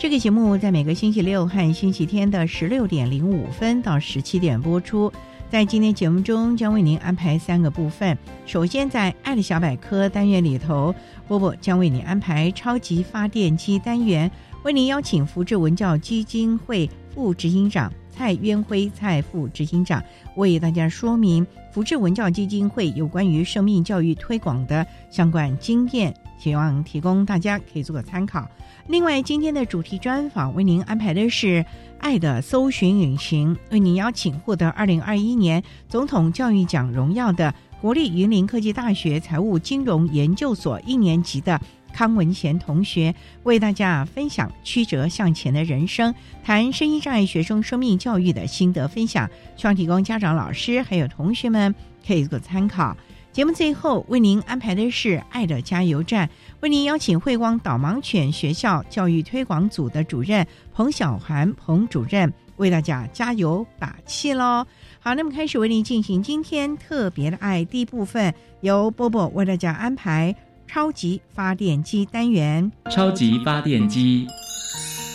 这个节目在每个星期六和星期天的十六点零五分到十七点播出。在今天节目中，将为您安排三个部分。首先，在“爱的小百科”单元里头，波波将为您安排超级发电机单元，为您邀请福智文教基金会副执行长蔡渊辉蔡副执行长为大家说明福智文教基金会有关于生命教育推广的相关经验，希望提供大家可以做个参考。另外，今天的主题专访为您安排的是《爱的搜寻引擎》，为您邀请获得二零二一年总统教育奖荣耀的国立云林科技大学财务金融研究所一年级的康文贤同学，为大家分享曲折向前的人生，谈身心障碍学生生命教育的心得分享，希望提供家长、老师还有同学们可以做参考。节目最后为您安排的是《爱的加油站》，为您邀请慧光导盲犬学校教育推广组的主任彭小环彭主任为大家加油打气喽。好，那么开始为您进行今天特别的爱第一部分，由波波为大家安排超级发电机单元。超级发电机，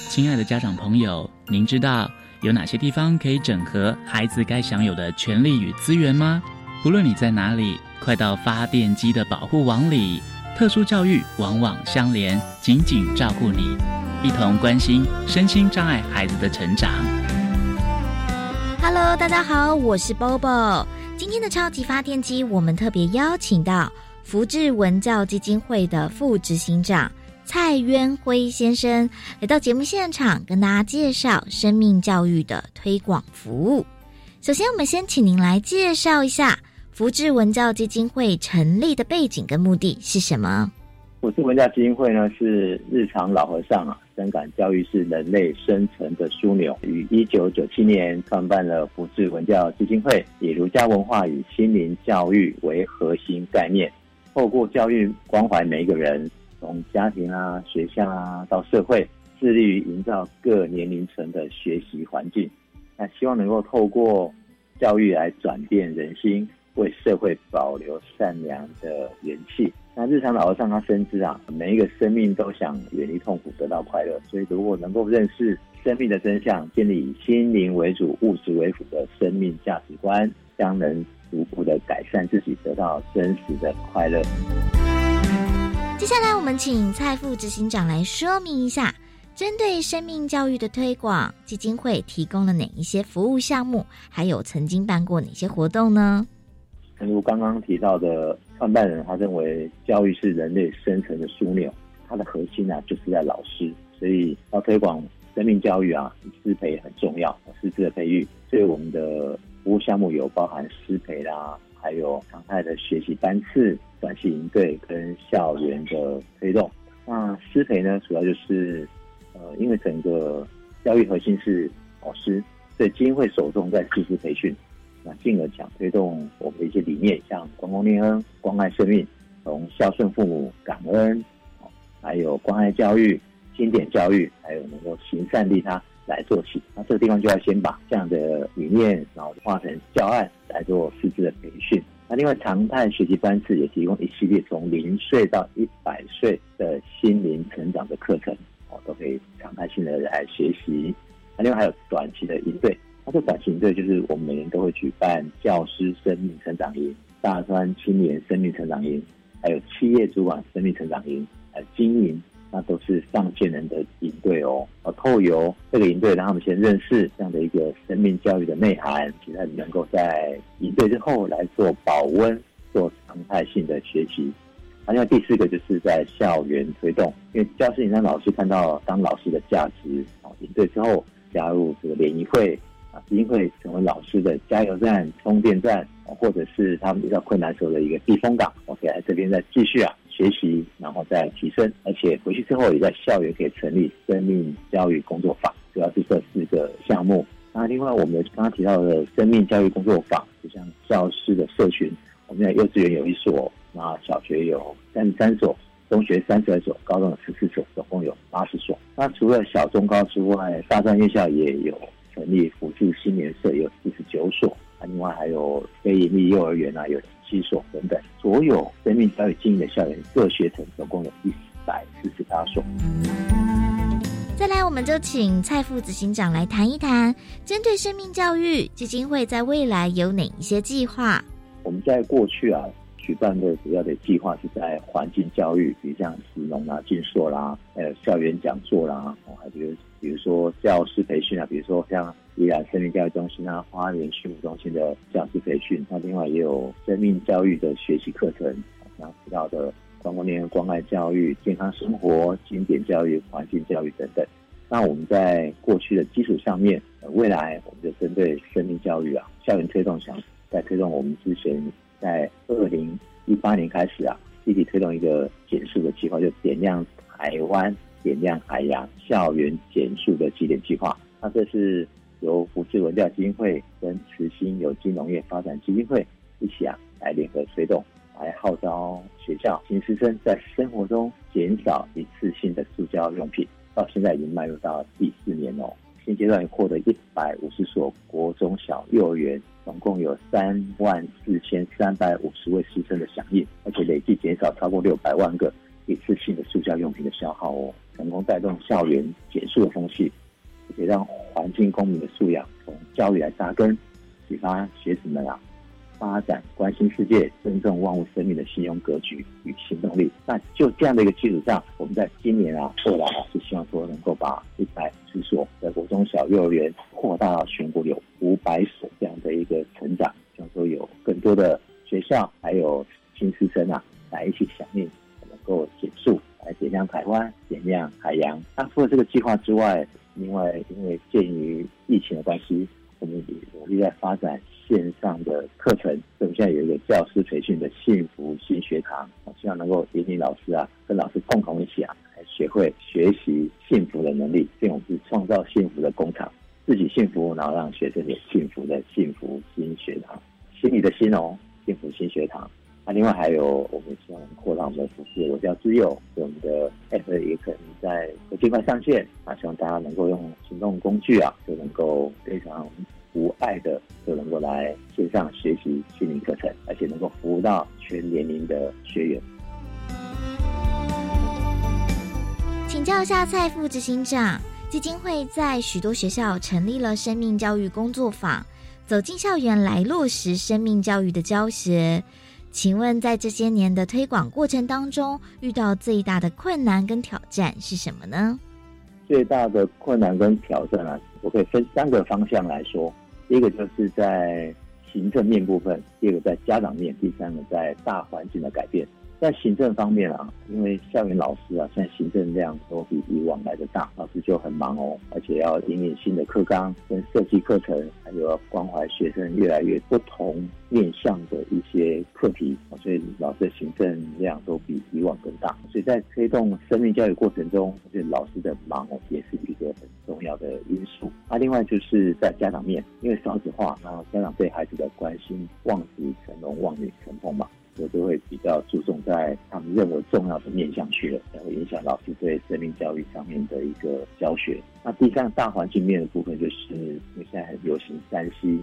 亲爱的家长朋友，您知道有哪些地方可以整合孩子该享有的权利与资源吗？不论你在哪里。快到发电机的保护网里，特殊教育网网相连，紧紧照顾你，一同关心身心障碍孩子的成长。Hello，大家好，我是 Bobo。今天的超级发电机，我们特别邀请到福智文教基金会的副执行长蔡渊辉先生来到节目现场，跟大家介绍生命教育的推广服务。首先，我们先请您来介绍一下。福智文教基金会成立的背景跟目的是什么？福智文教基金会呢，是日常老和尚啊，深感教育是人类生存的枢纽，于一九九七年创办了福智文教基金会，以儒家文化与心灵教育为核心概念，透过教育关怀每一个人，从家庭啊、学校啊到社会，致力于营造各年龄层的学习环境。那希望能够透过教育来转变人心。为社会保留善良的元气。那日常老和尚他深知啊，每一个生命都想远离痛苦，得到快乐。所以，如果能够认识生命的真相，建立以心灵为主、物质为辅的生命价值观，将能逐步的改善自己，得到真实的快乐。接下来，我们请蔡副执行长来说明一下，针对生命教育的推广，基金会提供了哪一些服务项目，还有曾经办过哪些活动呢？正如刚刚提到的，创办人他认为教育是人类生存的枢纽，它的核心呢就是在老师，所以要推广生命教育啊，师培很重要，师资的培育。所以我们的服务项目有包含师培啦，还有常态的学习班次、短期营队跟校园的推动。那师培呢，主要就是呃，因为整个教育核心是老师，所以基金会首重在师资培训。那进而讲推动我们的一些理念，像公共念恩、关爱生命，从孝顺父母、感恩，还有关爱教育、经典教育，还有能够行善利他来做起。那这个地方就要先把这样的理念，然后化成教案，来做师资的培训。那另外常态学习班次也提供一系列从零岁到一百岁的心灵成长的课程，哦，都可以常态性的来学习。那另外还有短期的应对，这短期队就是我们每年都会举办教师生命成长营、大专青年生命成长营，还有企业主管生命成长营，还有经营。那都是上千人的营队哦，呃，透由这个营队让他们先认识这样的一个生命教育的内涵，其实能够在营队之后来做保温、做常态性的学习。另外第四个就是在校园推动，因为教师营让老师看到当老师的价值哦，营队之后加入这个联谊会啊，基金会成为老师的加油站、充电站，或者是他们遇到困难时候的一个避风港。OK，这边再继续啊。学习，然后再提升，而且回去之后也在校园可以成立生命教育工作坊，主要是这四个项目。那另外我们刚刚提到的生命教育工作坊，就像教师的社群，我们在幼稚园有一所，那小学有三十三所，中学三十二所，高中有十四所，总共有八十所。那除了小中高之外，大专院校也有成立辅助青年社，有四十九所。另外还有非营利幼儿园啊，有七所等等，所有生命教育经营的校园各学层总共有一百四十八所。再来，我们就请蔡副执行长来谈一谈，针对生命教育基金会在未来有哪一些计划？我们在过去啊，举办的主要的计划是在环境教育，比如像石农啊、进硕啦，还有校园讲座啦，哦，还比如比如说教师培训啊，比如说像。依然生命教育中心啊，花莲畜牧中心的教师培训，那另外也有生命教育的学习课程，刚提到的光光年关爱教育、健康生活、经典教育、环境教育等等。那我们在过去的基础上面，未来我们就针对生命教育啊，校园推动想在推动我们之前在二零一八年开始啊，积极推动一个减速的计划，就点亮台湾、点亮海洋校园减速的起点计划。那这是。由福智文教基金会跟慈心有机农业发展基金会一起啊，来联合推动，来号召学校新师生在生活中减少一次性的塑胶用品。到现在已经迈入到第四年哦，现阶段已获得一百五十所国中小幼儿园，总共有三万四千三百五十位师生的响应，而且累计减少超过六百万个一次性的塑胶用品的消耗哦，成功带动校园减速的风气。也让环境公民的素养从教育来扎根，启发学子们啊发展关心世界、尊重万物生命的信用格局与行动力。那就这样的一个基础上，我们在今年啊，未来啊，是希望说能够把一百十所的国中小幼儿园扩大到全国有五百所这样的一个成长，希望说有更多的学校还有新师生啊来一起响应，能够减速来点亮台湾、点亮海洋。那除了这个计划之外，另外，因为鉴于疫情的关系，我们也努力在发展线上的课程。所以我们现在有一个教师培训的幸福新学堂，希望能够引领老师啊，跟老师共同一起啊，来学会学习幸福的能力。这种是创造幸福的工厂，自己幸福，然后让学生也幸福的幸福新学堂，心里的心哦，幸福新学堂。那另外还有，我们希望扩大我们的服务，我叫自由，我们的 app 也可能在尽快上线啊，希望大家能够用行动工具啊，就能够非常无碍的就能够来线上学习心灵课程，而且能够服务到全年龄的学员。请教一下蔡副执行长，基金会在许多学校成立了生命教育工作坊，走进校园来落实生命教育的教学。请问，在这些年的推广过程当中，遇到最大的困难跟挑战是什么呢？最大的困难跟挑战啊，我可以分三个方向来说。第一个就是在行政面部分，第二个在家长面，第三个在大环境的改变。在行政方面啊，因为校园老师啊，现在行政量都比以往来的大，老师就很忙哦，而且要引领新的课纲跟设计课程，还有要关怀学生越来越不同面向的一些课题，所以老师的行政量都比以往更大。所以在推动生命教育过程中，我觉得老师的忙哦，也是一个很重要的因素。那另外就是在家长面，因为少子化，然后家长对孩子的关心望子成龙、望女成凤嘛。我都会比较注重在他们认为重要的面向去了，才会影响老师对生命教育上面的一个教学。那第三个大环境面的部分，就是因为现在很流行三 C，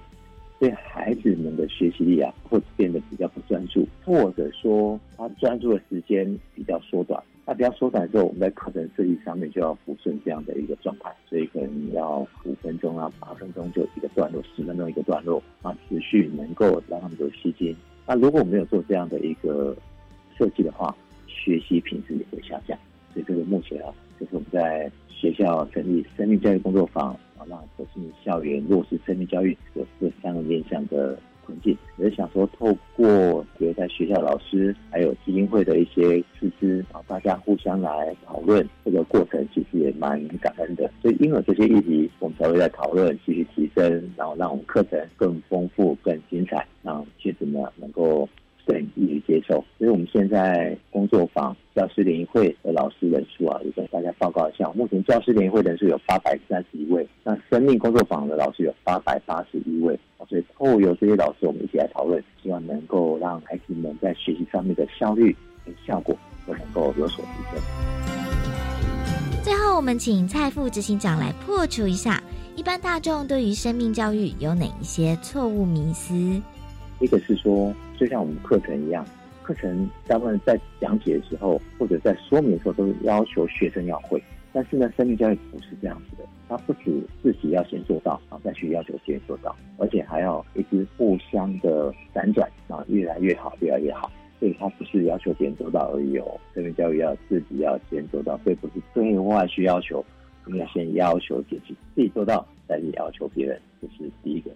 所以孩子们的学习力啊，会变得比较不专注，或者说他专注的时间比较缩短。那比较缩短之后，我们在课程设计上面就要抚顺这样的一个状态，所以可能要五分钟啊、八分钟就一个段落，十分钟一个段落啊，持续能够让他们有吸睛。那如果我没有做这样的一个设计的话，学习品质也会下降。所以这个目前啊，就是我们在学校成立生命教育工作坊啊，让走进校园落实生命教育有这三个面向的。困境，也想说，透过比如在学校老师，还有基金会的一些师资啊，大家互相来讨论这个过程，其实也蛮感恩的。所以，因为这些议题，我们才会在讨论，继续提升，然后让我们课程更丰富、更精彩，让学子们能够。更易于接受，所以我们现在工作坊教师联谊会的老师人数啊，也跟大家报告一下。目前教师联谊会人数有八百三十一位，那生命工作坊的老师有八百八十一位。所以，透过由这些老师，我们一起来讨论，希望能够让孩子们在学习上面的效率跟效果都能够有所提升。最后，我们请蔡副执行长来破除一下一般大众对于生命教育有哪一些错误迷思。一个是说，就像我们课程一样，课程大部分在讲解的时候或者在说明的时候，都是要求学生要会。但是呢，生命教育不是这样子的，它不止自己要先做到啊，再去要求别人做到，而且还要一直互相的辗转啊，越来越好，越来越好。所以它不是要求别人做到而已哦，生命教育要自己要先做到，所以不是对外去要求，我们要先要求自己，自己做到再去要求别人，这是第一个。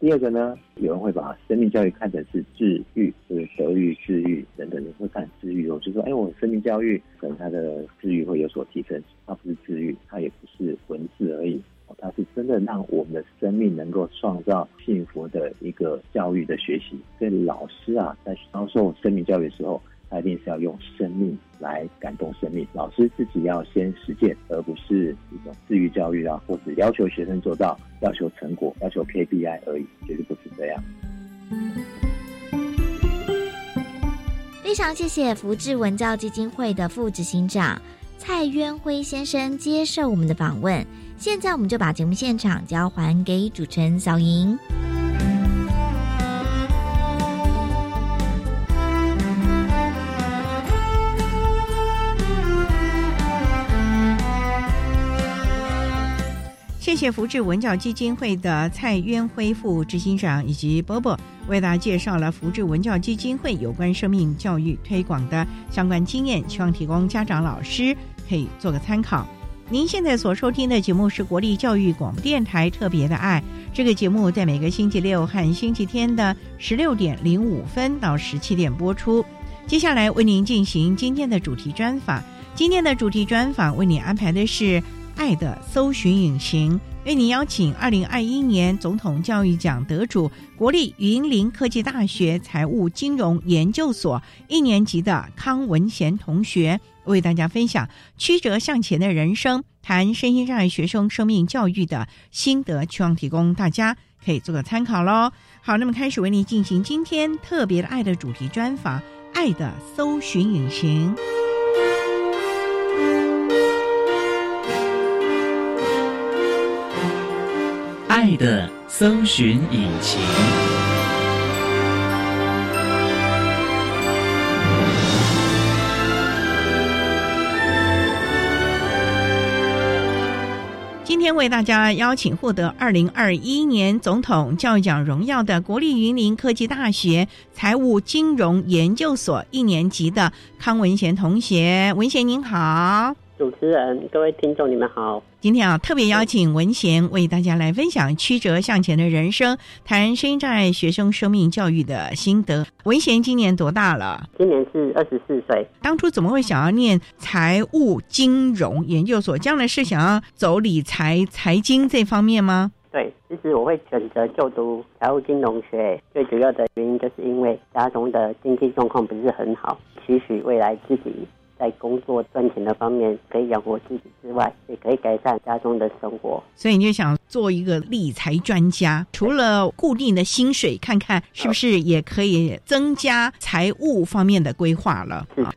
第二个呢，有人会把生命教育看成是治愈，就是德育、治愈等等，你会看治愈我，就说，哎，我生命教育可能它的治愈会有所提升，它不是治愈，它也不是文字而已，它是真的让我们的生命能够创造幸福的一个教育的学习。所以老师啊，在教授生命教育的时候。他一定是要用生命来感动生命，老师自己要先实践，而不是一种自愈教育啊，或者要求学生做到、要求成果、要求 KPI 而已，绝对不是这样。非常谢谢福智文教基金会的副执行长蔡渊辉先生接受我们的访问。现在我们就把节目现场交还给主持人小莹。谢谢福智文教基金会的蔡渊辉副执行长以及波波为大家介绍了福智文教基金会有关生命教育推广的相关经验，希望提供家长老师可以做个参考。您现在所收听的节目是国立教育广播电台特别的爱，这个节目在每个星期六和星期天的十六点零五分到十七点播出。接下来为您进行今天的主题专访，今天的主题专访为您安排的是。爱的搜寻引擎为您邀请二零二一年总统教育奖得主、国立云林科技大学财务金融研究所一年级的康文贤同学，为大家分享曲折向前的人生，谈身心障碍学生生命教育的心得，希望提供大家可以做个参考喽。好，那么开始为您进行今天特别的爱的主题专访，爱的搜寻引擎。的搜寻引擎。今天为大家邀请获得二零二一年总统教育奖荣耀的国立云林科技大学财务金融研究所一年级的康文贤同学，文贤您好。主持人，各位听众，你们好。今天啊，特别邀请文贤为大家来分享曲折向前的人生，谈声音障碍学生生命教育的心得。文贤今年多大了？今年是二十四岁。当初怎么会想要念财务金融研究所？将来是想要走理财、财经这方面吗？对，其实我会选择就读财务金融学，最主要的原因就是因为家中的经济状况不是很好，期许未来自己。在工作赚钱的方面可以养活自己之外，也可以改善家中的生活。所以你就想做一个理财专家，除了固定的薪水，看看是不是也可以增加财务方面的规划了。啊，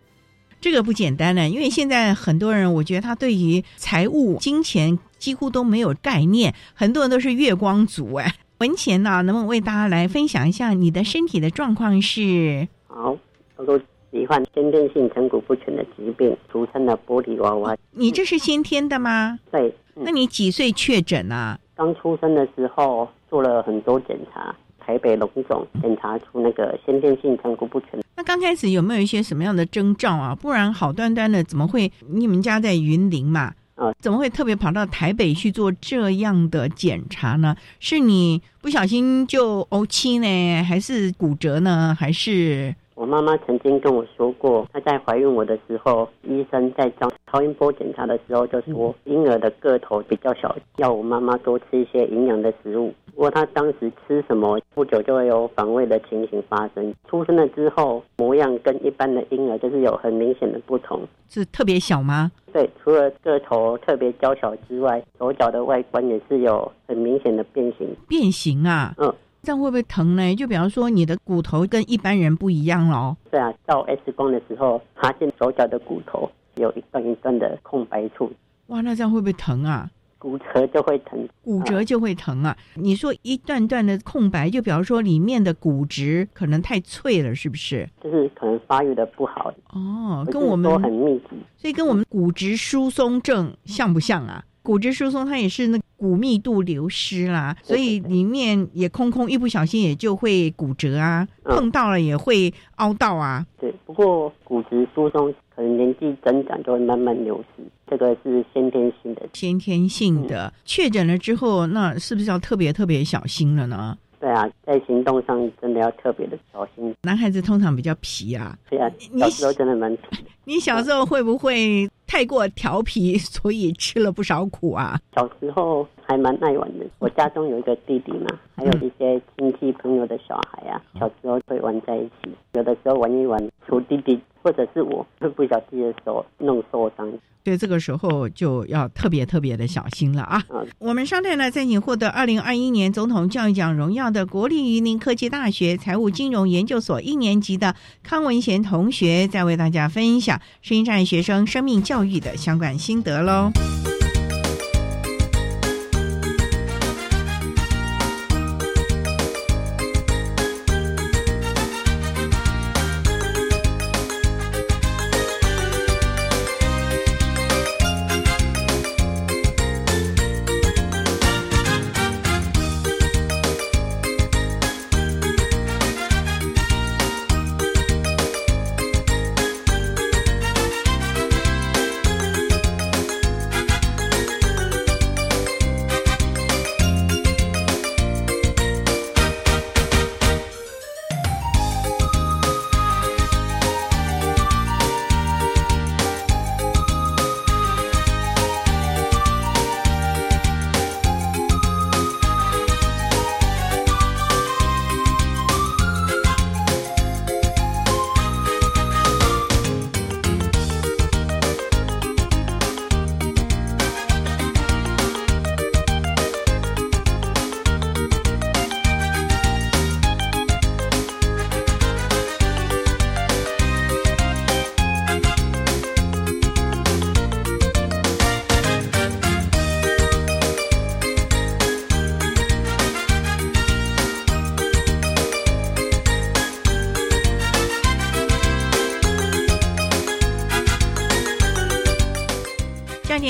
这个不简单呢，因为现在很多人，我觉得他对于财务、金钱几乎都没有概念，很多人都是月光族哎。文钱呢，能不能为大家来分享一下你的身体的状况是？好，我都罹患先天性成骨不全的疾病，俗称的玻璃娃娃。你这是先天的吗？对，那你几岁确诊啊？刚出生的时候做了很多检查，台北龙总检查出那个先天性成骨不全。那刚开始有没有一些什么样的征兆啊？不然好端端的怎么会？你们家在云林嘛？啊，怎么会特别跑到台北去做这样的检查呢？是你不小心就呕气呢，还是骨折呢？还是？我妈妈曾经跟我说过，她在怀孕我的时候，医生在照超音波检查的时候就说婴儿的个头比较小，要我妈妈多吃一些营养的食物。不过她当时吃什么，不久就会有反胃的情形发生。出生了之后，模样跟一般的婴儿就是有很明显的不同，是特别小吗？对，除了个头特别娇小之外，手脚的外观也是有很明显的变形。变形啊？嗯。这样会不会疼呢？就比方说，你的骨头跟一般人不一样喽。对啊，照 X 光的时候发现手脚的骨头有一段一段的空白处。哇，那这样会不会疼啊？骨折就会疼，骨折就会疼啊！你说一段段的空白，就比方说里面的骨质可能太脆了，是不是？就是可能发育的不好。哦，跟我们都很密集，所以跟我们骨质疏松症像不像啊？骨质疏松它也是那。骨密度流失啦，所以里面也空空，一不小心也就会骨折啊，碰到了也会凹到啊。对，不过骨质疏松可能年纪增长就会慢慢流失，这个是先天性的。先天性的确诊了之后，那是不是要特别特别小心了呢？对啊，在行动上真的要特别的小心。男孩子通常比较皮啊，对啊，小时候真的蛮皮。你小时候会不会太过调皮，所以吃了不少苦啊？小时候还蛮爱玩的。我家中有一个弟弟嘛，还有一些亲戚朋友的小孩啊，小时候会玩在一起。有的时候玩一玩，除弟弟或者是我会不小心的手弄受伤。对，这个时候就要特别特别的小心了啊！我们稍待呢，在你获得二零二一年总统教育奖荣耀的国立云林科技大学财务金融研究所一年级的康文贤同学，在为大家分享声音站学生生命教育的相关心得喽。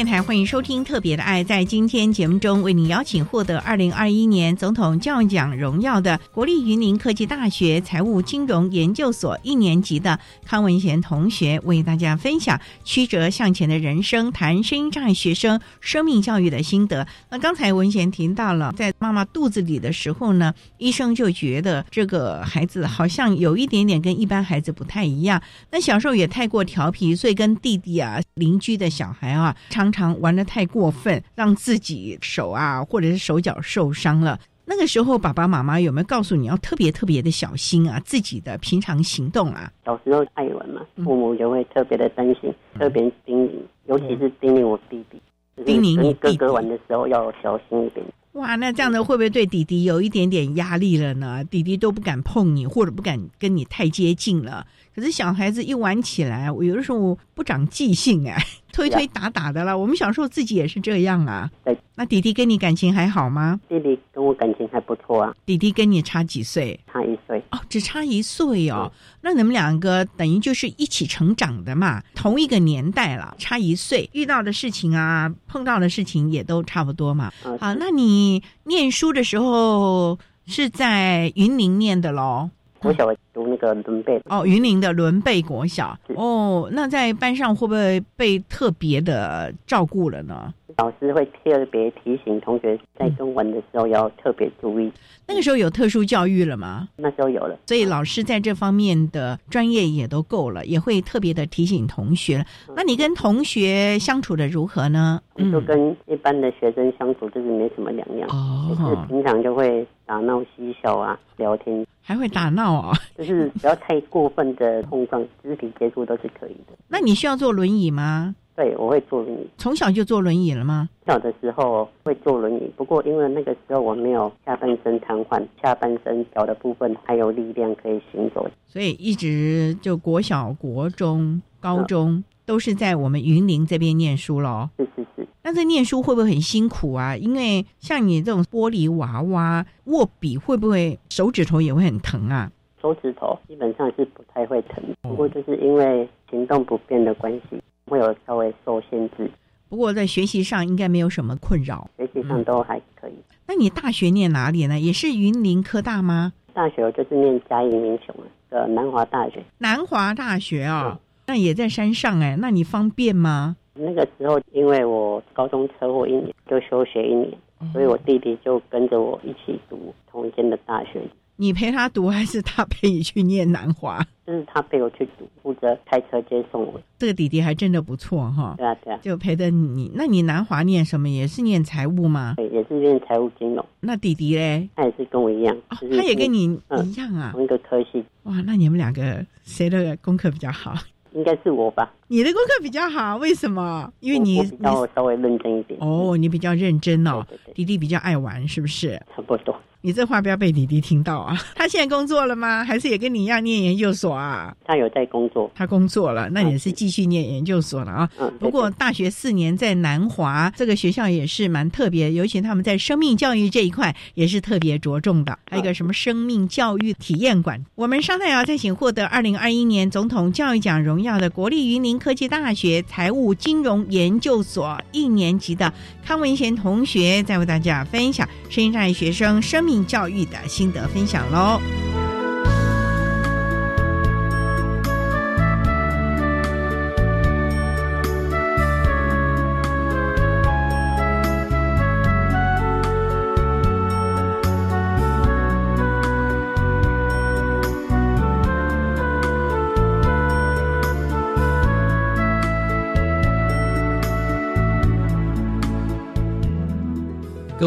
电台欢迎收听《特别的爱》。在今天节目中，为您邀请获得二零二一年总统教育奖荣耀的国立云林科技大学财务金融研究所一年级的康文贤同学，为大家分享曲折向前的人生，谈声音障碍学生生命教育的心得。那刚才文贤提到了，在妈妈肚子里的时候呢，医生就觉得这个孩子好像有一点点跟一般孩子不太一样。那小时候也太过调皮，所以跟弟弟啊、邻居的小孩啊。常常玩的太过分，让自己手啊或者是手脚受伤了。那个时候，爸爸妈妈有没有告诉你要特别特别的小心啊？自己的平常行动啊？小时候爱玩嘛，父母就会特别的担心，特别叮咛，尤其是叮咛我弟弟，叮咛你哥哥玩的时候要小心一点。哇，那这样的会不会对弟弟有一点点压力了呢？弟弟都不敢碰你，或者不敢跟你太接近了。可是小孩子一玩起来，我有的时候不长记性哎，推推打打的了。我们小时候自己也是这样啊。对那弟弟跟你感情还好吗？弟弟跟我感情还不错啊，弟弟跟你差几岁？差一岁。哦，只差一岁哦。那你们两个等于就是一起成长的嘛，同一个年代了，差一岁，遇到的事情啊，碰到的事情也都差不多嘛。嗯好，那你念书的时候是在云林念的喽？我小学读那个伦贝，哦，云林的伦贝国小。哦，那在班上会不会被特别的照顾了呢？老师会特别提醒同学在中文的时候要特别注意。那个时候有特殊教育了吗？那时候有了，所以老师在这方面的专业也都够了，也会特别的提醒同学。那你跟同学相处的如何呢？就跟一般的学生相处就是没什么两样，就是哦，平常就会打闹嬉笑啊，聊天，还会打闹啊、就是不要太过分的碰撞，肢体接触都是可以的。那你需要坐轮椅吗？对，我会坐轮椅。从小就坐轮椅了吗？小的时候会坐轮椅，不过因为那个时候我没有下半身瘫痪，下半身脚的部分还有力量可以行走。所以一直就国小、国中、高中、都是在我们云林这边念书咯。是是是，那这念书会不会很辛苦啊？因为像你这种玻璃娃娃，握笔会不会手指头也会很疼啊？手指头基本上是不太会疼，不过就是因为行动不便的关系，会有稍微受限制，不过在学习上应该没有什么困扰。学习上都还可以。那你大学念哪里呢？也是云林科大吗？大学我就是念嘉义民雄的南华大学，南华大学哦，那也在山上哎，那你方便吗？那个时候因为我高中车祸一年就休学一年，所以我弟弟就跟着我一起读同一间的大学。你陪他读还是他陪你去念南华？就是他陪我去读，负责开车接送我。这个弟弟还真的不错哈，对啊，对啊，就陪着你。那你南华念什么？也是念财务吗？对，也是念财务金融。那弟弟嘞？他也是跟我一样，他也跟你嗯一样啊？同一个科系，哇，那你们两个谁的功课比较好？应该是我吧？你的功课比较好，为什么？因为你我比较稍微认真一点。哦，你比较认真哦，对对对，弟弟比较爱玩，是不是？差不多。你这话不要被弟弟听到啊！他现在工作了吗？还是也跟你一样念研究所啊？他有在工作，他工作了，那也是继续念研究所了啊。嗯，不过大学四年在南华这个学校也是蛮特别，尤其他们在生命教育这一块也是特别着重的。还有一个什么生命教育体验馆，我们稍待要再请获得二零二一年总统教育奖荣耀的国立云林科技大学财务金融研究所一年级的康文贤同学，再为大家分享声音障碍学生生命教育的心得分享喽。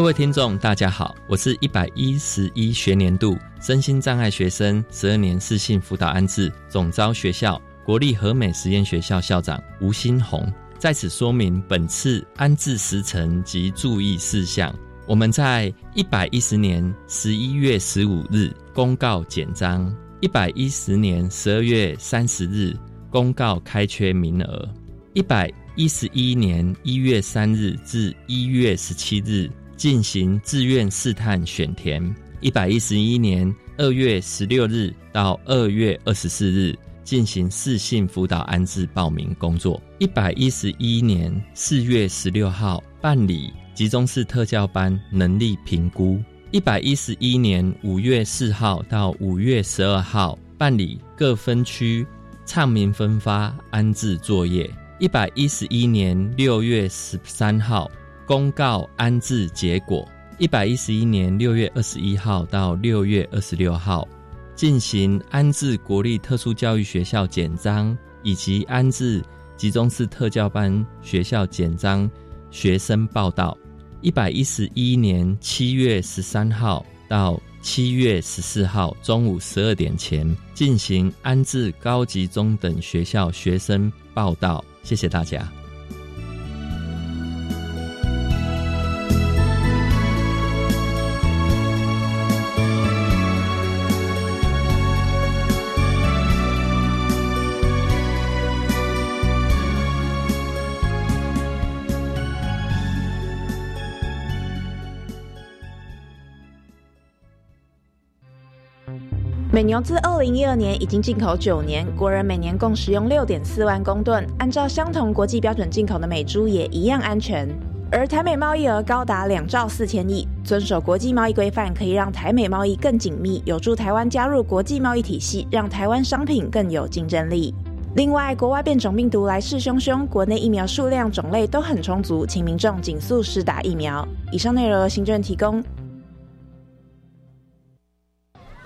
各位听众，大家好，我是一百一十一学年度身心障碍学生十二年适性辅导安置总招学校国立和美实验学校校长吴新红，在此说明本次安置时程及注意事项。我们在一百一十年十一月十五日公告简章，一百一十年十二月三十日公告开缺名额，一百一十一年一月三日至一月十七日进行自愿试探选填，一百一十一年二月十六日到二月二十四日进行适性辅导安置报名工作，一百一十一年四月十六号办理集中式特教班能力评估，一百一十一年五月四号到五月十二号办理各分区唱名分发安置作业，一百一十一年六月十三号。公告安置结果，一百一十一年六月二十一号到六月二十六号进行安置国立特殊教育学校简章以及安置集中式特教班学校简章学生报到。一百一十一年七月十三号到七月十四号中午十二点前进行安置高级中等学校学生报到。谢谢大家。美牛自二零一二年已经进口九年，国人每年共使用六点四万公吨，按照相同国际标准进口的美猪也一样安全。而台美贸易额高达两兆四千亿，遵守国际贸易规范可以让台美贸易更紧密，有助台湾加入国际贸易体系，让台湾商品更有竞争力。另外，国外变种病毒来势汹汹，国内疫苗数量种类都很充足，请民众紧速施打疫苗。以上内容由行政提供。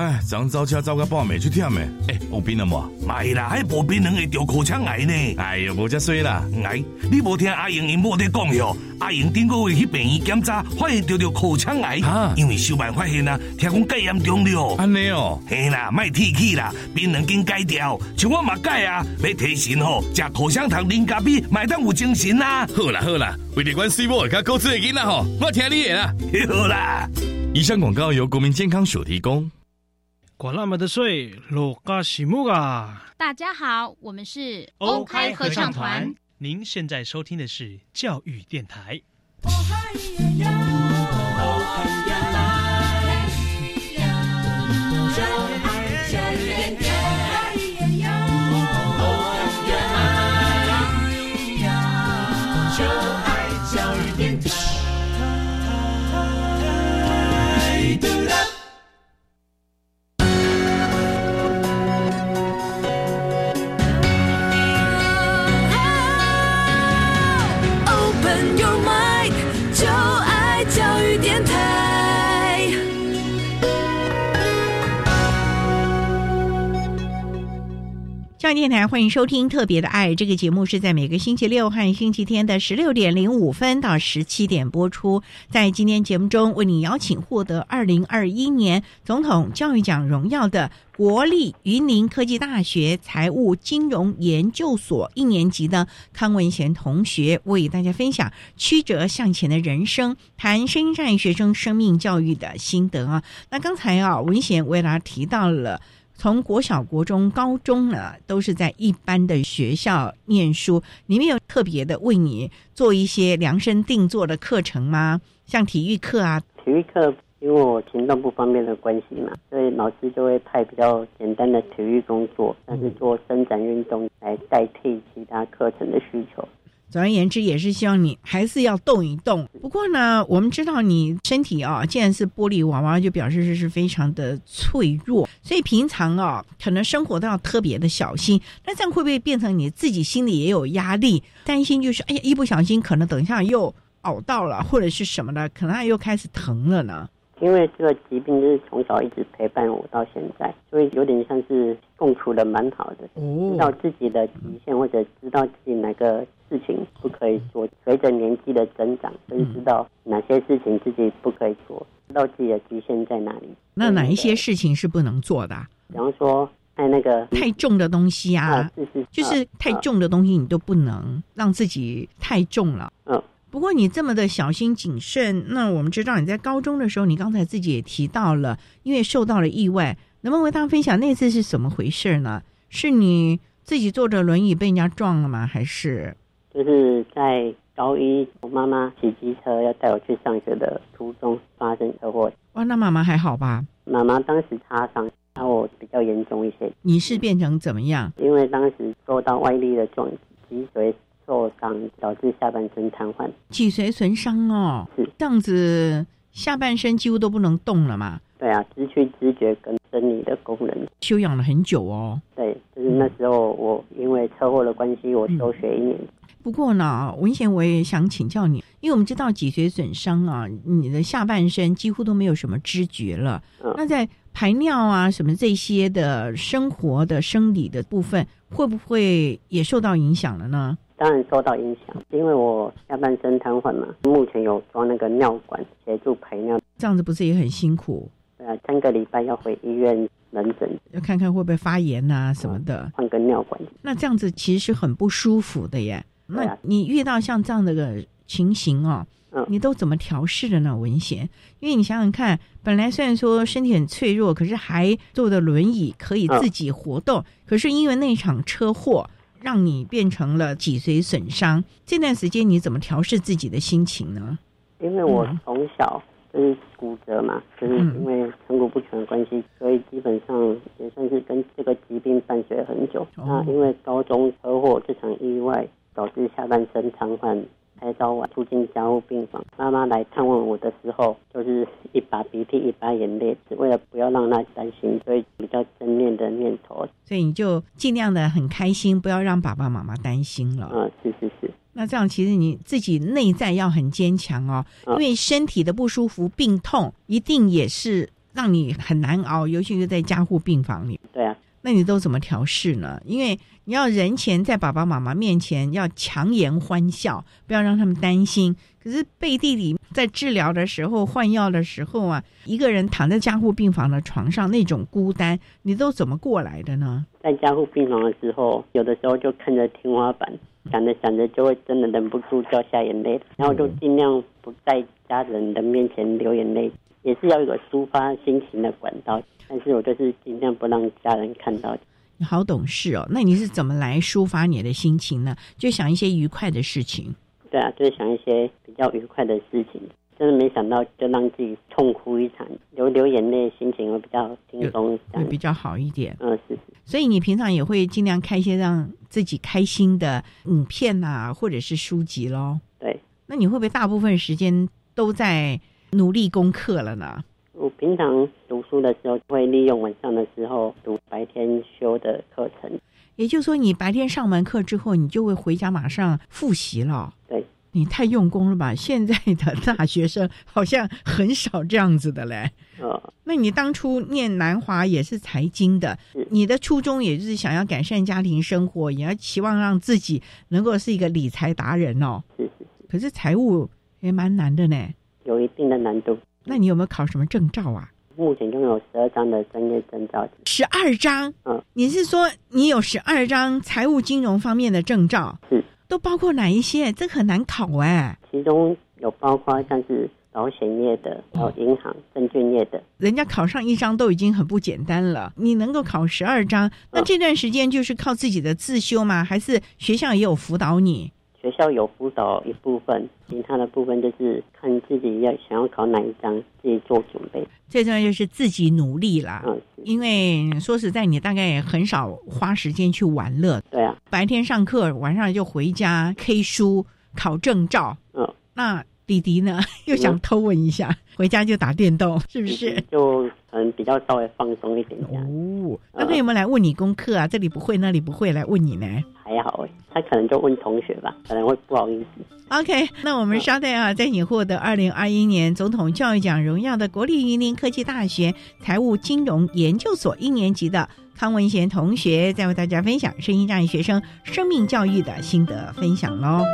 哎，昨走车走到半暝去忝诶！哎，有病了无？没啦，还无病人会得口腔癌呢。哎呦，无遮衰啦！哎，你无听阿英因某在讲哟？阿英顶个月去病院检查，发现得着口腔癌。啊，因为小办发现啊，听讲介严重了。安尼哦，嘿啦，卖提起啦，病人经改掉，像我嘛改啊，要提神吼，食口香糖、啉咖啡，买当有精神啦。好啦好啦，为了关水某甲高智的囡仔吼，我听你的啦。好啦，以上广告由国民健康署提供。管那么的水，落嘎西木啊！大家好，我们是 OK 合唱团。您现在收听的是教育电台。电台欢迎收听《特别的爱》这个节目，是在每个星期六和星期天的十六点零五分到十七点播出。在今天节目中，为你邀请获得二零二一年总统教育奖荣耀的国立云林科技大学财务金融研究所一年级的康文贤同学，为大家分享曲折向前的人生，谈声音障碍学生生命教育的心得啊。那刚才啊，文贤为大家提到了。从国小、国中、高中呢，都是在一般的学校念书。你们有特别的为你做一些量身定做的课程吗？像体育课啊？体育课因为我行动不方便的关系嘛，所以老师就会派比较简单的体育工作，但是做伸展运动来代替其他课程的需求。总而言之，也是希望你还是要动一动。不过呢，我们知道你身体啊，既然是玻璃娃娃，就表示是是非常的脆弱，所以平常啊，可能生活都要特别的小心。那这样会不会变成你自己心里也有压力，担心就是哎呀，一不小心可能等一下又熬到了，或者是什么的，可能又开始疼了呢？因为这个疾病就是从小一直陪伴我到现在，所以有点像是共处的蛮好的，知道自己的极限或者知道自己哪个事情不可以做。随着年纪的增长，所以知道哪些事情自己不可以做，知道自己的极限在哪里。那哪一些事情是不能做的？比方说，哎那个太重的东西啊，是是，就是太重的东西你都不能让自己太重了。嗯。不过你这么的小心谨慎，那我们知道你在高中的时候，你刚才自己也提到了，因为受到了意外，能不能为大家分享那次是怎么回事呢？是你自己坐着轮椅被人家撞了吗？还是就是在高一，我妈妈骑机车要带我去上学的途中发生车祸。哇，那妈妈还好吧？妈妈当时擦伤，然后比较严重一些。你是变成怎么样？因为当时受到外力的撞击，脊髓。受伤导致下半身瘫痪，脊髓损伤哦，是这样子，下半身几乎都不能动了嘛？对啊，失去知觉跟生理的功能，休养了很久哦。对，就是那时候我因为车祸的关系，我休学一年。不过呢，文贤我也想请教你，因为我们知道脊髓损伤啊，你的下半身几乎都没有什么知觉了。那在排尿啊什么这些的生活的生理的部分，会不会也受到影响了呢？当然受到影响，因为我下半身瘫痪嘛，目前有装那个尿管协助排尿，这样子不是也很辛苦？对啊，三个礼拜要回医院门诊，要看看会不会发炎啊、什么的。换个尿管。那这样子其实是很不舒服的耶。那你遇到像这样的个情形哦，嗯你都怎么调试的呢？文贤，因为你想想看，本来虽然说身体很脆弱，可是还坐的轮椅可以自己活动，可是因为那场车祸。让你变成了脊髓损伤，这段时间你怎么调试自己的心情呢？因为我嗯从小就是骨折嘛，就是因为成骨不全的关系，所以基本上也算是跟这个疾病伴随很久。哦那因为高中车祸这场意外导致下半身瘫痪，开刀完住进加护病房。妈妈来探望我的时候，就是一把鼻涕一把眼泪，只为了不要让她担心，所以比较正面的念头。所以你就尽量的很开心，不要让爸爸妈妈担心了。嗯，是是是。那这样其实你自己内在要很坚强哦，因为身体的不舒服、病痛一定也是让你很难熬，尤其是在加护病房里。对啊，那你都怎么调试呢？因为你要人前在爸爸妈妈面前要强颜欢笑，不要让他们担心。可是背地里在治疗的时候、换药的时候啊，一个人躺在加护病房的床上，那种孤单，你都怎么过来的呢？在加护病房的时候，有的时候就看着天花板，想着想着就会真的忍不住掉下眼泪，然后就尽量不在家人的面前流眼泪，也是要有一个抒发心情的管道。但是我就是尽量不让家人看到。你好懂事哦，那你是怎么来抒发你的心情呢？就想一些愉快的事情。对啊，就是想一些比较愉快的事情。真的没想到，就让自己痛哭一场，流流眼泪，心情会比较轻松，会比较好一点。嗯，是是。所以你平常也会尽量看一些让自己开心的影片啊、或者是书籍喽。对。那你会不会大部分时间都在努力功课了呢？我平常读书的时候，会利用晚上的时候读白天修的课程。也就是说，你白天上完课之后，你就会回家马上复习了。对，你太用功了吧？现在的大学生好像很少这样子的嘞。哦，那你当初念南华也是财经的，你的初衷也就是想要改善家庭生活，也要期望让自己能够是一个理财达人哦。是是是。可是财务也蛮难的呢，有一定的难度。那你有没有考什么证照啊？目前拥有十二张的专业证照。十二张？嗯，你是说你有十二张财务金融方面的证照？是。都包括哪一些？这很难考哎。其中有包括像是保险业的，还有银行、证券业的。人家考上一张都已经很不简单了，你能够考十二张，那这段时间就是靠自己的自修吗？还是学校也有辅导你？学校有辅导一部分，其他的部分就是看自己要想要考哪一张，自己做准备。最重要就是自己努力啦。嗯，因为说实在，你大概也很少花时间去玩乐。对啊，白天上课，晚上就回家 K 书、考证照。嗯，那弟弟呢，又想偷问一下，回家就打电动，是不是？就可能比较稍微放松一点。哦，那他有没有来问你功课啊？这里不会，那里不会，来问你呢？还好哎，他可能就问同学吧，可能会不好意思。OK，那我们稍待啊，在你获得二零二一年总统教育奖荣耀的国立云林科技大学财务金融研究所一年级的康文贤同学，再为大家分享声音障碍学生生命教育的心得分享喽。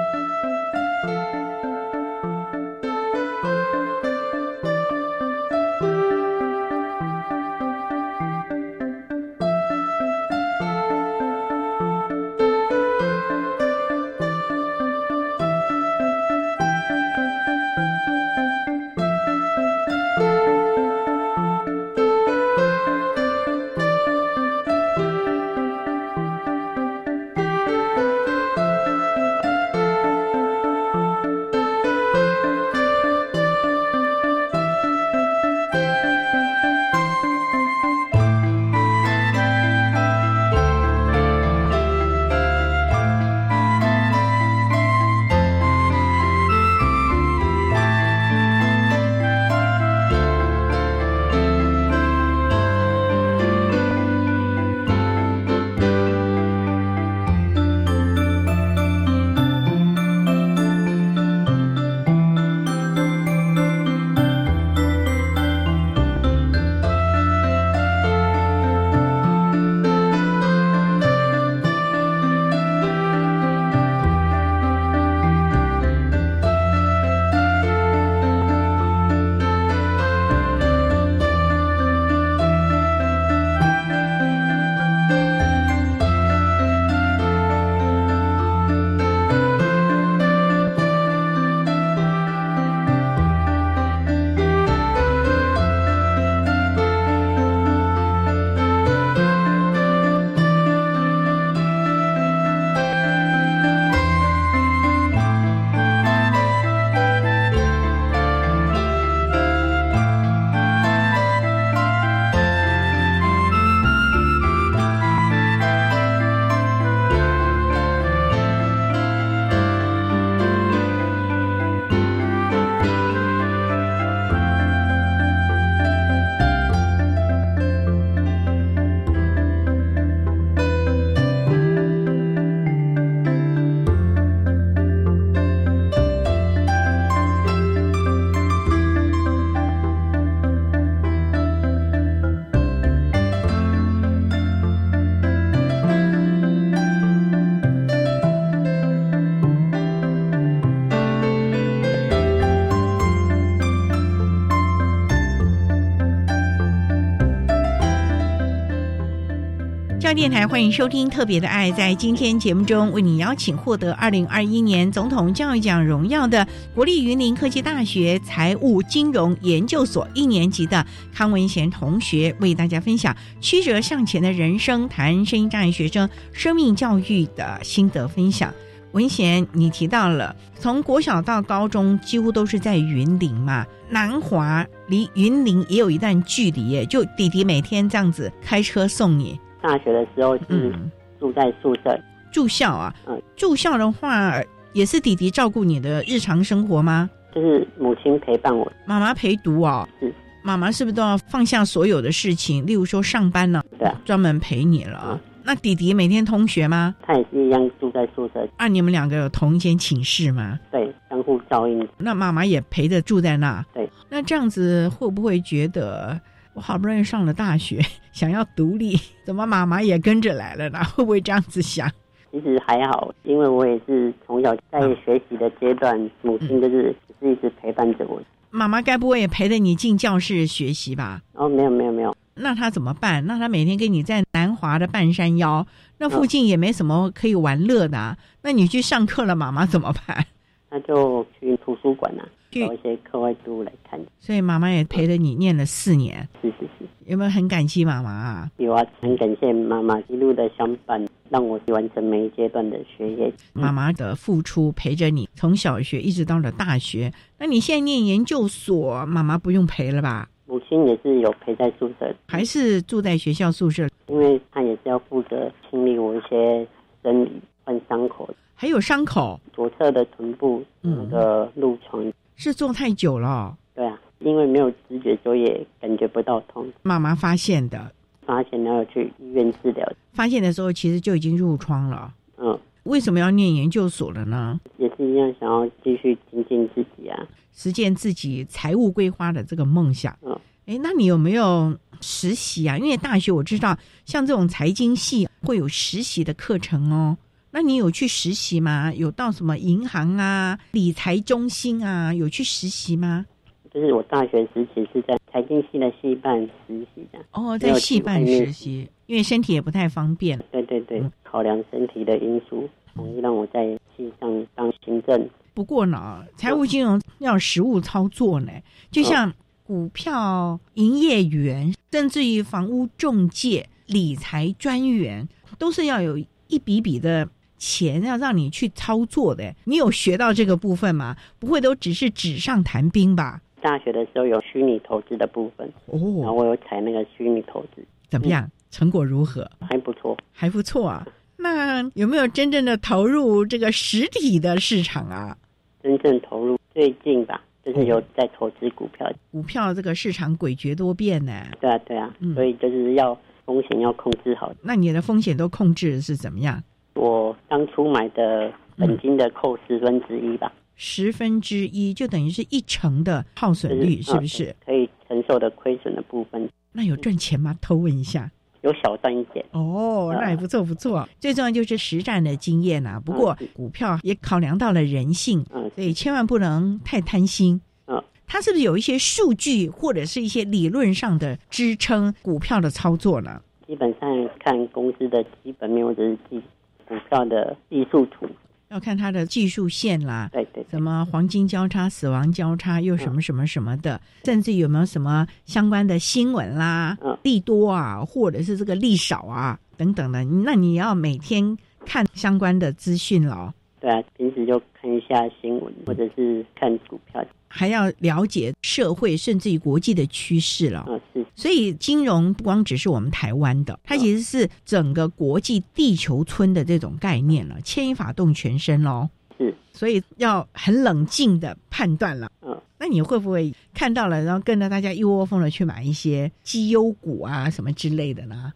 电台欢迎收听《特别的爱》。在今天节目中，为你邀请获得二零二一年总统教育奖荣耀的国立云林科技大学财务金融研究所一年级的康文贤同学，为大家分享曲折向前的人生，谈声音障碍学生生命教育的心得分享。文贤，你提到了从国小到高中几乎都是在云林嘛？南华离云林也有一段距离耶，就弟弟每天这样子开车送你。大学的时候是住在宿舍住校啊？嗯，住校的话也是弟弟照顾你的日常生活吗？就是母亲陪伴我，妈妈陪读哦。是，妈妈是不是都要放下所有的事情，例如说上班呢？对，专门陪你了。那弟弟每天通学吗？他也是一样住在宿舍。啊，你们两个有同一间寝室吗？对，相互照应。那妈妈也陪着住在那。对。那这样子会不会觉得我好不容易上了大学，想要独立，怎么妈妈也跟着来了呢？会不会这样子想？其实还好，因为我也是从小在学习的阶段，母亲就是是一直陪伴着我。妈妈该不会也陪着你进教室学习吧？哦，没有没有没有。那他怎么办？那他每天跟你在南华的半山腰，那附近也没什么可以玩乐的。那你去上课了，妈妈怎么办？那就去图书馆啊，找一些课外读物来看。所以妈妈也陪着你念了四年。是是是。有没有很感激妈妈啊？有啊，很感谢妈妈一路的相伴，让我完成每一阶段的学业。妈妈的付出陪着你从小学一直到了大学。那你现在念研究所，妈妈不用陪了吧？母亲也是有陪在宿舍，还是住在学校宿舍？因为她也是要负责清理我一些生理换伤口，还有伤口，左侧的臀部那个褥疮是坐太久了。对啊，因为没有知觉，所以也感觉不到痛。妈妈发现的，发现然后去医院治疗。发现的时候其实就已经褥疮了。嗯，为什么要念研究所了呢？也是一样，想要继续精进自己啊。实现自己财务规划的这个梦想。嗯，哎，那你有没有实习啊？因为大学我知道，像这种财经系会有实习的课程哦。那你有去实习吗？有到什么银行啊、理财中心啊，有去实习吗？就是我大学时期是在财经系的系办实习的。哦，在系办实习，因为身体也不太方便。对对对，考量身体的因素，同意让我在系上当行政。不过呢，财务金融要实务操作呢，就像股票营业员，甚至于房屋中介、理财专员，都是要有一笔笔的钱要让你去操作的。你有学到这个部分吗？不会都只是纸上谈兵吧？大学的时候有虚拟投资的部分哦，然后我有采那个虚拟投资，怎么样？成果如何？还不错，还不错啊。那有没有真正的投入这个实体的市场啊？真正投入最近吧，就是有在投资股票。股票这个市场诡谲多变呢。对啊，对啊，所以就是要风险要控制好。那你的风险都控制是怎么样？我当初买的本金的扣十分之一吧。十分之一就等于是一成的耗损率，是不是？可以承受的亏损的部分。那有赚钱吗？偷问一下。有小赚一点哦，那也不错不错。最重要就是实战的经验啊。不过股票也考量到了人性，嗯，所以千万不能太贪心。嗯，它是不是有一些数据或者是一些理论上的支撑股票的操作呢？基本上看公司的基本面或者是技股票的技术图。要看它的技术线啦，对对，什么黄金交叉、死亡交叉，又什么什么什么的，甚至有没有什么相关的新闻啦，利多啊，或者是这个利少啊等等的，那你要每天看相关的资讯咯。对啊，平时就看一下新闻，或者是看股票。还要了解社会甚至于国际的趋势了。所以金融不光只是我们台湾的，它其实是整个国际地球村的这种概念了，牵一发动全身喽。是。所以要很冷静的判断了。嗯。那你会不会看到了，然后跟着大家一窝蜂的去买一些绩优股啊什么之类的呢？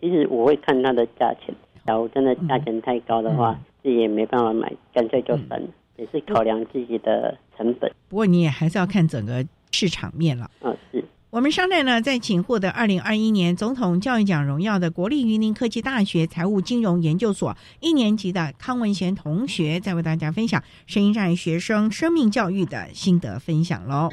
其实我会看它的价钱，假如真的价钱太高的话，自己也没办法买，干脆就算了。也是考量自己的成本，不过你也还是要看整个市场面了。嗯，是我们商代呢，在请获得二零二一年总统教育奖荣耀的国立云林科技大学财务金融研究所一年级的康文贤同学，在为大家分享声音障碍学生生命教育的心得分享喽。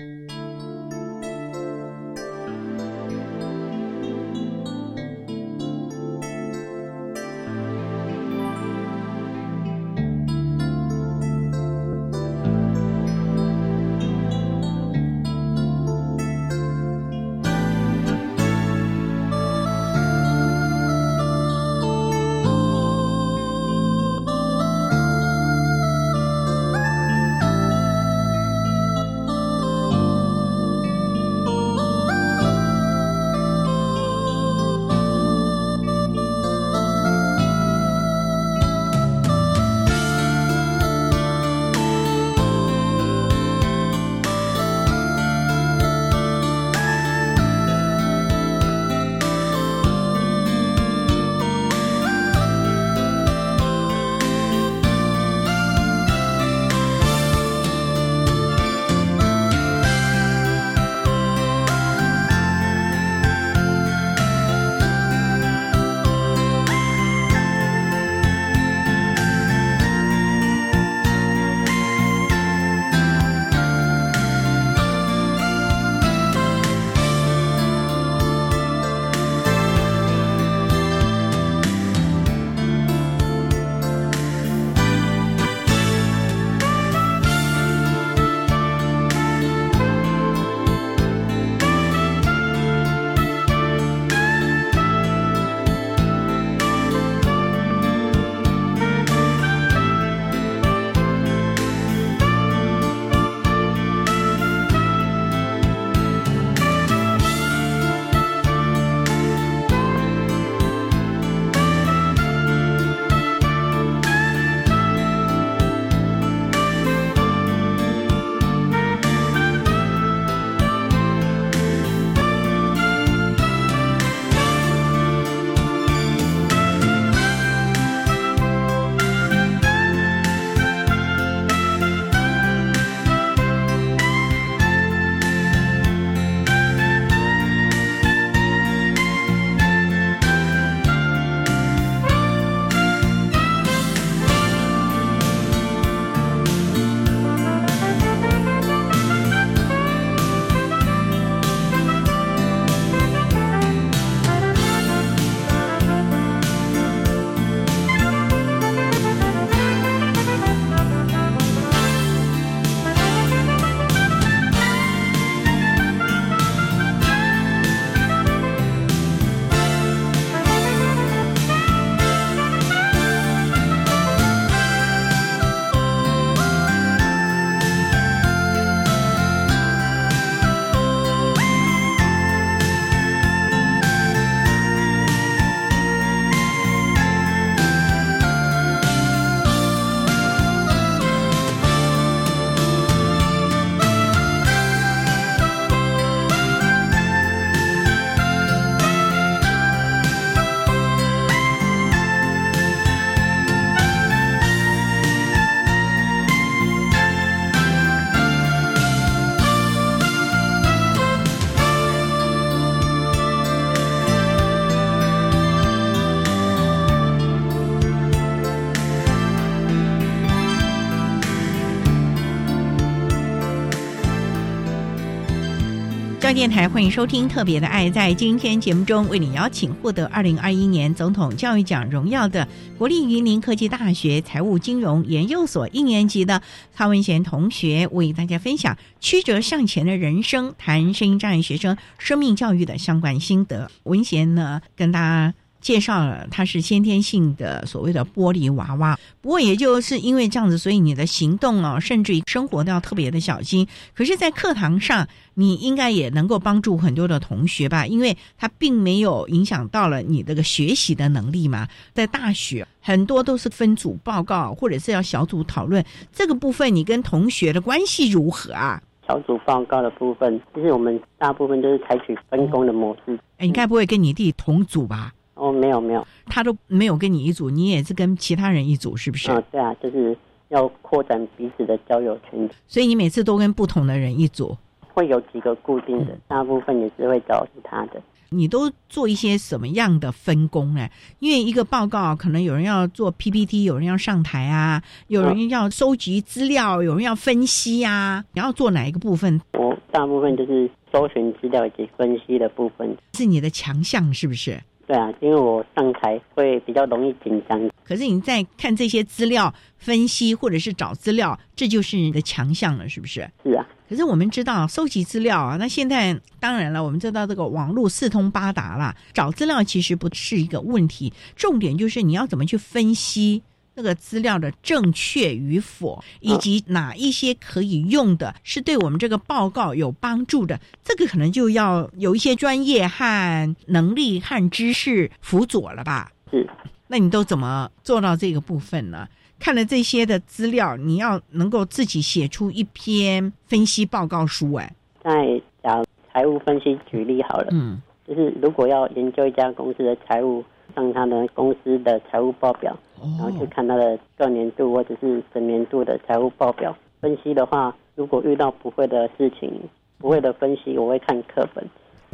电台，欢迎收听《特别的爱》。在今天节目中，为你邀请获得二零二一年总统教育奖荣耀的国立云林科技大学财务金融研究所一年级的曹文贤同学，为大家分享曲折向前的人生，谈声音障碍学生生命教育的相关心得。文贤呢，跟大家。介绍了他是先天性的所谓的玻璃娃娃，不过也就是因为这样子，所以你的行动哦，甚至于生活都要特别的小心。可是，在课堂上，你应该也能够帮助很多的同学吧，因为他并没有影响到了你这个学习的能力嘛。在大学，很多都是分组报告，或者是要小组讨论这个部分，你跟同学的关系如何啊？小组报告的部分，其实我们大部分都是采取分工的模式。哎，你该不会跟你弟同组吧？哦，没有没有，他都没有跟你一组，你也是跟其他人一组，是不是？啊，对啊，就是要扩展彼此的交友圈。所以你每次都跟不同的人一组，会有几个固定的，大部分也是会找其他的。你都做一些什么样的分工呢？因为一个报告可能有人要做 PPT，有人要上台啊，有人要收集资料，有人要分析啊，你要做哪一个部分？我大部分就是搜寻资料以及分析的部分，是你的强项，是不是？对啊，因为我上台会比较容易紧张。可是你在看这些资料分析，或者是找资料，这就是你的强项了，是不是？是啊。可是我们知道，收集资料啊，那现在当然了，我们知道这个网络四通八达了，找资料其实不是一个问题，重点就是你要怎么去分析。那个资料的正确与否，以及哪一些可以用的，是对我们这个报告有帮助的，这个可能就要有一些专业和能力和知识辅佐了吧？是，那你都怎么做到这个部分呢？看了这些的资料，你要能够自己写出一篇分析报告书。哎，在讲财务分析举例好了，嗯，就是如果要研究一家公司的财务。上他的公司的财务报表，然后去看他的各年度或者是整年度的财务报表分析的话，如果遇到不会的事情，不会的分析，我会看课本。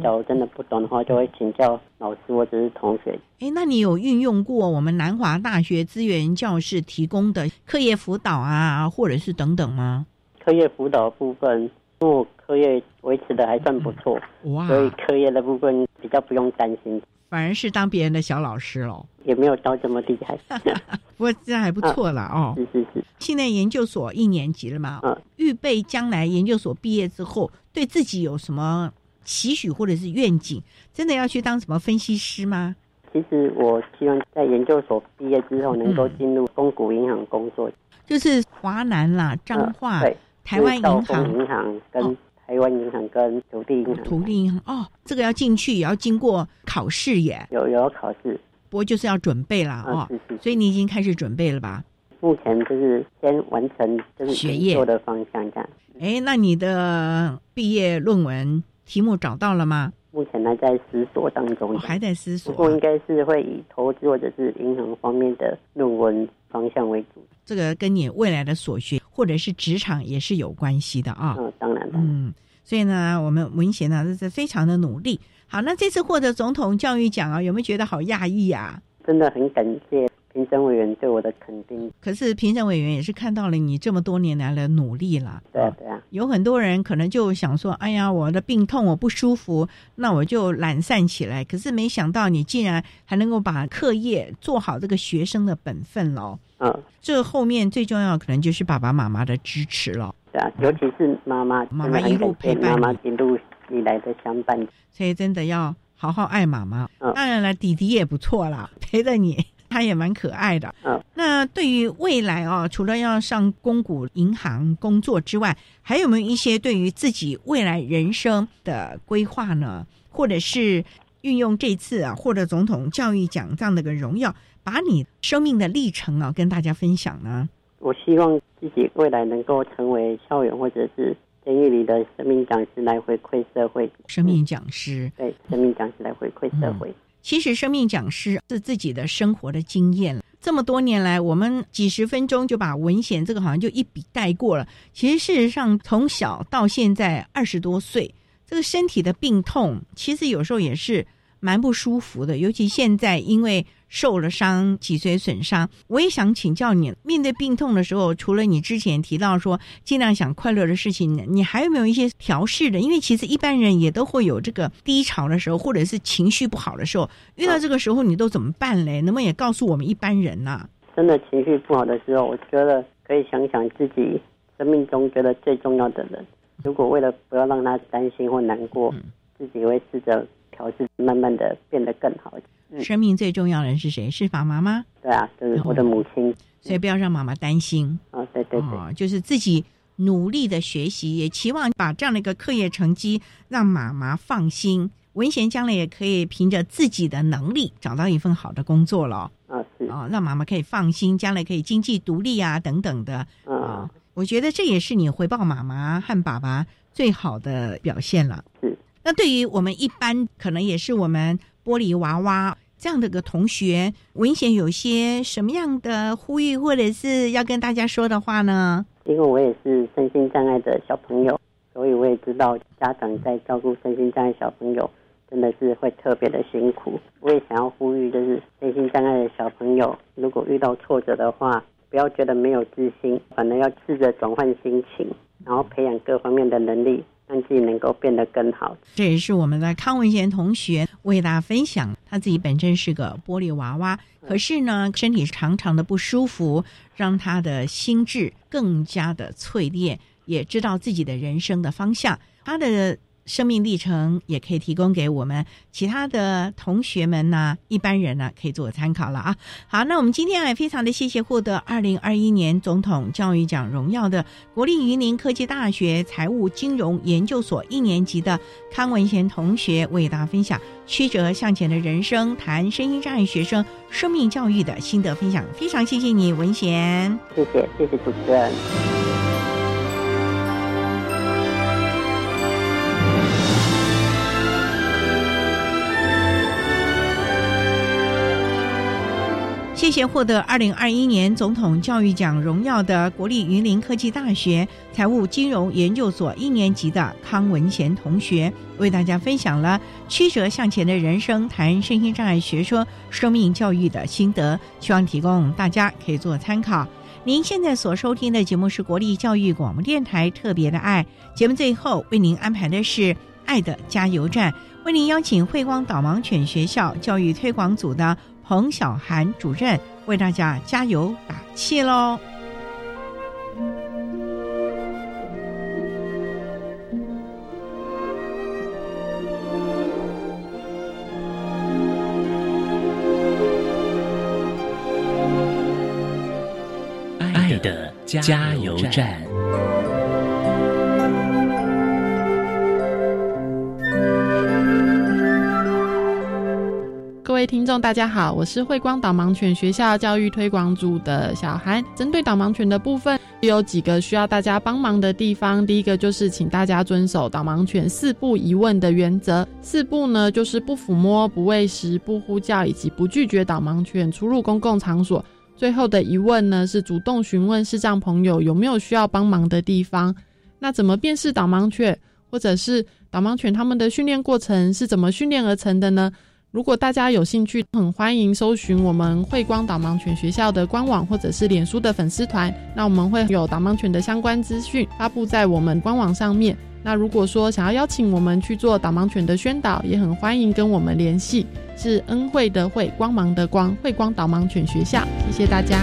假如真的不懂的话，就会请教老师或者是同学。哎，那你有运用过我们南华大学资源教室提供的课业辅导啊，或者是等等吗？课业辅导部分，因为我课业维持的还算不错，哇，所以课业的部分比较不用担心。反而是当别人的小老师喽，也没有到这么厉害，不过这还不错了哦。是是是，现在研究所一年级了嘛，嗯，预备将来研究所毕业之后，对自己有什么期许或者是愿景？真的要去当什么分析师吗？其实我希望在研究所毕业之后能够进入公股银行工作，就是华南啦、彰化、台湾银行、银行跟。台湾银行跟土地银行，土地银行哦，这个要进去也要经过考试耶，有有考试，不过就是要准备啦哦，所以你已经开始准备了吧？目前就是先完成就是学业的方向这样。哎，那你的毕业论文题目找到了吗？目前还在思索当中，还在思索，不过应该是会以投资或者是银行方面的论文方向为主。这个跟你未来的所学或者是职场也是有关系的啊。嗯，当然嗯。所以呢，我们文贤呢这是非常的努力。好，那这次获得总统教育奖啊，有没有觉得好讶异啊？真的很感谢评审委员对我的肯定。可是评审委员也是看到了你这么多年来的努力了。对啊，对啊。有很多人可能就想说：“哎呀，我的病痛我不舒服，那我就懒散起来。”可是没想到你竟然还能够把课业做好这个学生的本分喽。嗯。这后面最重要可能就是爸爸妈妈的支持了。对啊，尤其是妈妈，妈妈一路陪伴，妈妈一路以来的相伴，所以真的要好好爱妈妈。当然了，弟弟也不错啦，陪着你，他也蛮可爱的。嗯，那对于未来哦，除了要上公股银行工作之外，还有没有一些对于自己未来人生的规划呢？或者是运用这次啊获得总统教育奖这样的个荣耀，把你生命的历程啊跟大家分享呢？我希望自己未来能够成为校园或者是监狱里的生命讲师，来回馈社会。生命讲师，对，生命讲师来回馈社会。其实，生命讲师是自己的生活的经验这么多年来，我们几十分钟就把文贤这个好像就一笔带过了。其实，事实上，从小到现在二十多岁，这个身体的病痛，其实有时候也是蛮不舒服的。尤其现在因为受了伤，脊髓损伤，我也想请教你，面对病痛的时候，除了你之前提到说尽量想快乐的事情，你还有没有一些调试的？因为其实一般人也都会有这个低潮的时候，或者是情绪不好的时候，遇到这个时候你都怎么办嘞？能不能也告诉我们一般人呢？真的情绪不好的时候，我觉得可以想想自己生命中觉得最重要的人。如果为了不要让他担心或难过，自己会试着调试，慢慢的变得更好。生命最重要的人是谁？是爸妈吗？对啊，就是我的母亲。所以不要让妈妈担心。啊，对对对，就是自己努力的学习，也期望把这样的一个课业成绩让妈妈放心。文贤将来也可以凭着自己的能力找到一份好的工作了。啊，是啊，让妈妈可以放心，将来可以经济独立啊，等等的。啊，我觉得这也是你回报妈妈和爸爸最好的表现了。是。那对于我们一般，可能也是我们玻璃娃娃这样的个同学，文贤有些什么样的呼吁，或者是要跟大家说的话呢？因为我也是身心障碍的小朋友，所以我也知道家长在照顾身心障碍小朋友。真的是会特别的辛苦。我也想要呼吁，就是身心障碍的小朋友，如果遇到挫折的话，不要觉得没有自信，反而要试着转换心情，然后培养各方面的能力，让自己能够变得更好。这也是我们的康文贤同学为大家分享，他自己本身是个玻璃娃娃，可是呢，身体常常的不舒服，让他的心智更加的淬炼，也知道自己的人生的方向。他的。生命历程也可以提供给我们其他的同学们呢，一般人呢可以做参考了啊。好，那我们今天也非常的谢谢获得二零二一年总统教育奖荣耀的国立云林科技大学财务金融研究所一年级的康文贤同学为大家分享曲折向前的人生，谈身心障碍学生生命教育的心得分享。非常谢谢你，文贤。谢谢，谢谢主持人。谢谢获得二零二一年总统教育奖荣耀的国立云林科技大学财务金融研究所一年级的康文贤同学，为大家分享了曲折向前的人生，谈身心障碍学说生命教育的心得，希望提供大家可以做参考。您现在所收听的节目是国立教育广播电台特别的爱节目，最后为您安排的是爱的加油站，为您邀请慧光导盲犬学校教育推广组的。彭小涵主任为大家加油打气喽！爱的加油站。各位听众，大家好，我是慧光导盲犬学校教育推广组的小韩。针对导盲犬的部分，有几个需要大家帮忙的地方。第一个就是请大家遵守导盲犬四不疑问的原则。四不呢，就是不抚摸、不喂食、不呼叫，以及不拒绝导盲犬出入公共场所。最后的疑问呢，是主动询问视障朋友有没有需要帮忙的地方。那怎么辨识导盲犬，或者是导盲犬他们的训练过程是怎么训练而成的呢？如果大家有兴趣，很欢迎搜寻我们慧光导盲犬学校的官网或者是脸书的粉丝团。那我们会有导盲犬的相关资讯发布在我们官网上面。那如果说想要邀请我们去做导盲犬的宣导，也很欢迎跟我们联系。是恩惠的惠，光芒的光，慧光导盲犬学校。谢谢大家。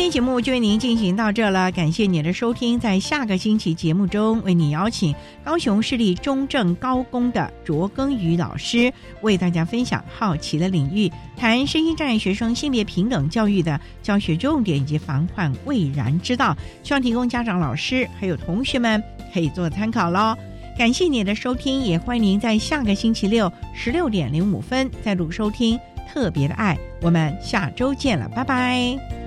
天节目就为您进行到这了，感谢您的收听。在下个星期节目中，为你邀请高雄市立中正高工的卓耕宇老师，为大家分享好奇的领域，谈身心障碍学生性别平等教育的教学重点以及防患未然之道，希望提供家长、老师还有同学们可以做参考喽。感谢您的收听，也欢迎您在下个星期六十六点零五分再度收听特别的爱。我们下周见了，拜拜。